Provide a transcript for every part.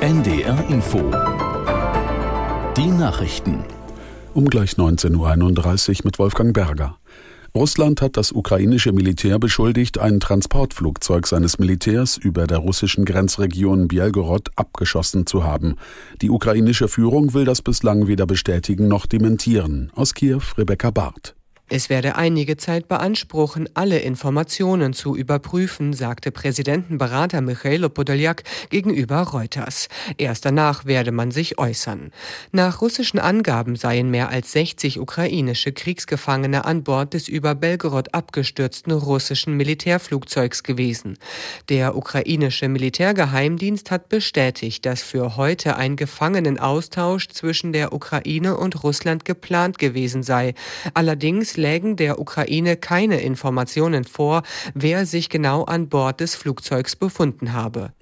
NDR Info. Die Nachrichten. Um gleich 19.31 Uhr mit Wolfgang Berger. Russland hat das ukrainische Militär beschuldigt, ein Transportflugzeug seines Militärs über der russischen Grenzregion Bielgorod abgeschossen zu haben. Die ukrainische Führung will das bislang weder bestätigen noch dementieren. Aus Kiew Rebecca Barth. Es werde einige Zeit beanspruchen, alle Informationen zu überprüfen, sagte Präsidentenberater Michailo Podoljak gegenüber Reuters. Erst danach werde man sich äußern. Nach russischen Angaben seien mehr als 60 ukrainische Kriegsgefangene an Bord des über Belgorod abgestürzten russischen Militärflugzeugs gewesen. Der ukrainische Militärgeheimdienst hat bestätigt, dass für heute ein Gefangenenaustausch zwischen der Ukraine und Russland geplant gewesen sei. Allerdings lägen der Ukraine keine Informationen vor, wer sich genau an Bord des Flugzeugs befunden habe.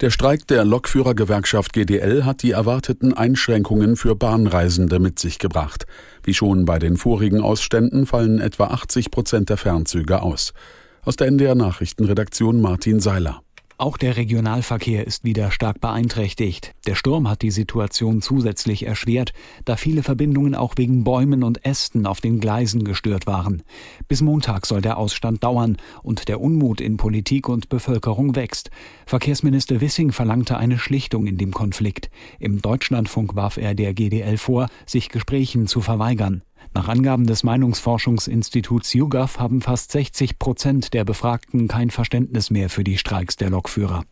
Der Streik der Lokführergewerkschaft GDL hat die erwarteten Einschränkungen für Bahnreisende mit sich gebracht. Wie schon bei den vorigen Ausständen fallen etwa 80 Prozent der Fernzüge aus. Aus der NDR Nachrichtenredaktion Martin Seiler. Auch der Regionalverkehr ist wieder stark beeinträchtigt. Der Sturm hat die Situation zusätzlich erschwert, da viele Verbindungen auch wegen Bäumen und Ästen auf den Gleisen gestört waren. Bis Montag soll der Ausstand dauern und der Unmut in Politik und Bevölkerung wächst. Verkehrsminister Wissing verlangte eine Schlichtung in dem Konflikt. Im Deutschlandfunk warf er der GDL vor, sich Gesprächen zu verweigern. Nach Angaben des Meinungsforschungsinstituts YouGov haben fast 60 Prozent der Befragten kein Verständnis mehr für die Streiks der Lokführer.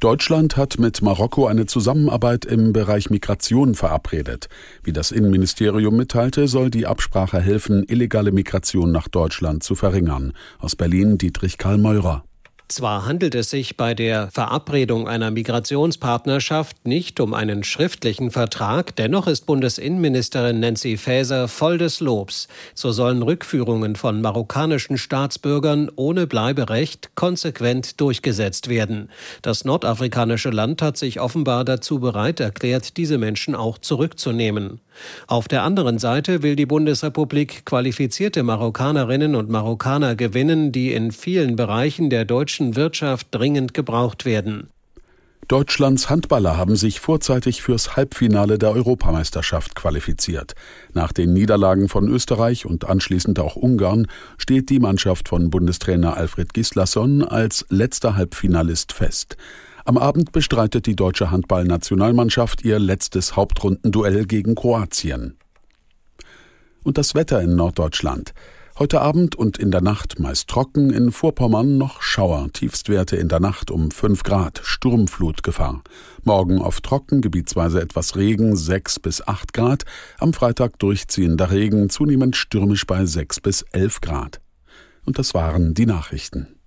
Deutschland hat mit Marokko eine Zusammenarbeit im Bereich Migration verabredet. Wie das Innenministerium mitteilte, soll die Absprache helfen, illegale Migration nach Deutschland zu verringern. Aus Berlin Dietrich Karl Meurer. Zwar handelt es sich bei der Verabredung einer Migrationspartnerschaft nicht um einen schriftlichen Vertrag, dennoch ist Bundesinnenministerin Nancy Faeser voll des Lobs. So sollen Rückführungen von marokkanischen Staatsbürgern ohne Bleiberecht konsequent durchgesetzt werden. Das nordafrikanische Land hat sich offenbar dazu bereit erklärt, diese Menschen auch zurückzunehmen. Auf der anderen Seite will die Bundesrepublik qualifizierte Marokkanerinnen und Marokkaner gewinnen, die in vielen Bereichen der deutschen Wirtschaft dringend gebraucht werden. Deutschlands Handballer haben sich vorzeitig fürs Halbfinale der Europameisterschaft qualifiziert. Nach den Niederlagen von Österreich und anschließend auch Ungarn steht die Mannschaft von Bundestrainer Alfred Gislason als letzter Halbfinalist fest. Am Abend bestreitet die deutsche Handballnationalmannschaft ihr letztes Hauptrundenduell gegen Kroatien. Und das Wetter in Norddeutschland. Heute Abend und in der Nacht meist trocken, in Vorpommern noch Schauer, Tiefstwerte in der Nacht um 5 Grad, Sturmflutgefahr. Morgen oft trocken, gebietsweise etwas Regen, 6 bis 8 Grad, am Freitag durchziehender Regen, zunehmend stürmisch bei 6 bis 11 Grad. Und das waren die Nachrichten.